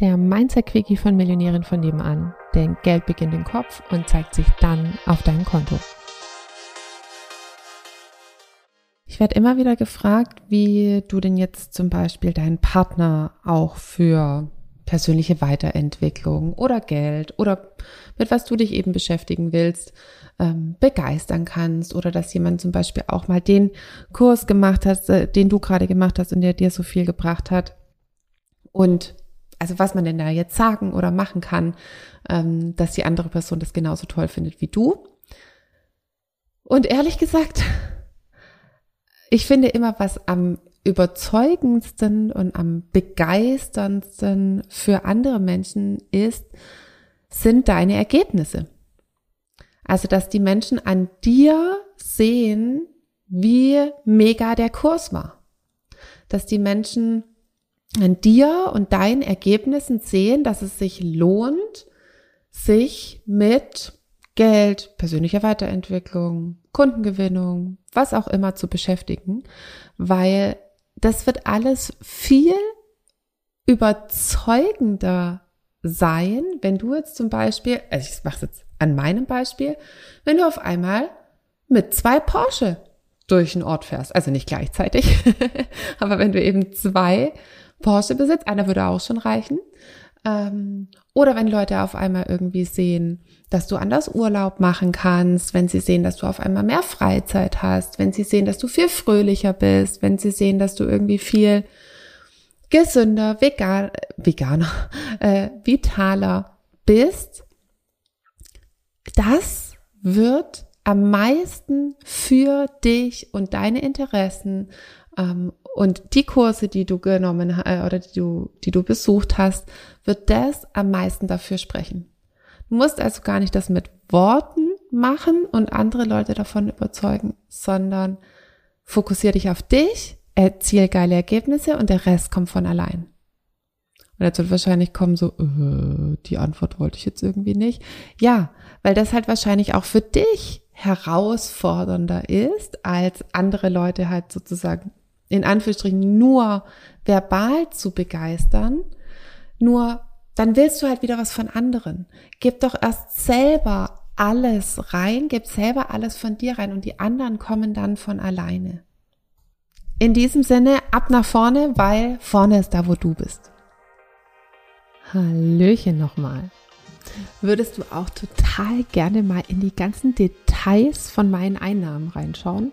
der Mindset-Quickie von Millionären von nebenan. Denn Geld beginnt im Kopf und zeigt sich dann auf deinem Konto. Ich werde immer wieder gefragt, wie du denn jetzt zum Beispiel deinen Partner auch für persönliche Weiterentwicklung oder Geld oder mit was du dich eben beschäftigen willst, ähm, begeistern kannst oder dass jemand zum Beispiel auch mal den Kurs gemacht hat, äh, den du gerade gemacht hast und der dir so viel gebracht hat. Und also was man denn da jetzt sagen oder machen kann, ähm, dass die andere Person das genauso toll findet wie du. Und ehrlich gesagt, ich finde immer, was am überzeugendsten und am begeisterndsten für andere Menschen ist, sind deine Ergebnisse. Also, dass die Menschen an dir sehen, wie mega der Kurs war. Dass die Menschen an dir und deinen Ergebnissen sehen, dass es sich lohnt, sich mit Geld, persönlicher Weiterentwicklung, Kundengewinnung, was auch immer zu beschäftigen, weil das wird alles viel überzeugender sein, wenn du jetzt zum Beispiel, also ich mache es jetzt an meinem Beispiel, wenn du auf einmal mit zwei Porsche durch den Ort fährst, also nicht gleichzeitig, aber wenn du eben zwei Porsche besitzt, einer würde auch schon reichen, ähm, oder wenn Leute auf einmal irgendwie sehen, dass du anders Urlaub machen kannst, wenn sie sehen, dass du auf einmal mehr Freizeit hast, wenn sie sehen, dass du viel fröhlicher bist, wenn sie sehen, dass du irgendwie viel gesünder, vegan, veganer, äh, vitaler bist, das wird am meisten für dich und deine Interessen ähm, und die Kurse, die du genommen äh, oder die du, die du besucht hast, wird das am meisten dafür sprechen. Du musst also gar nicht das mit Worten machen und andere Leute davon überzeugen, sondern fokussier dich auf dich, erziel geile Ergebnisse und der Rest kommt von allein. Und jetzt wird wahrscheinlich kommen so, äh, die Antwort wollte ich jetzt irgendwie nicht. Ja, weil das halt wahrscheinlich auch für dich herausfordernder ist, als andere Leute halt sozusagen in Anführungsstrichen nur verbal zu begeistern, nur dann willst du halt wieder was von anderen. Gib doch erst selber alles rein, gib selber alles von dir rein und die anderen kommen dann von alleine. In diesem Sinne, ab nach vorne, weil vorne ist da, wo du bist. Hallöchen nochmal. Würdest du auch total gerne mal in die ganzen Details von meinen Einnahmen reinschauen?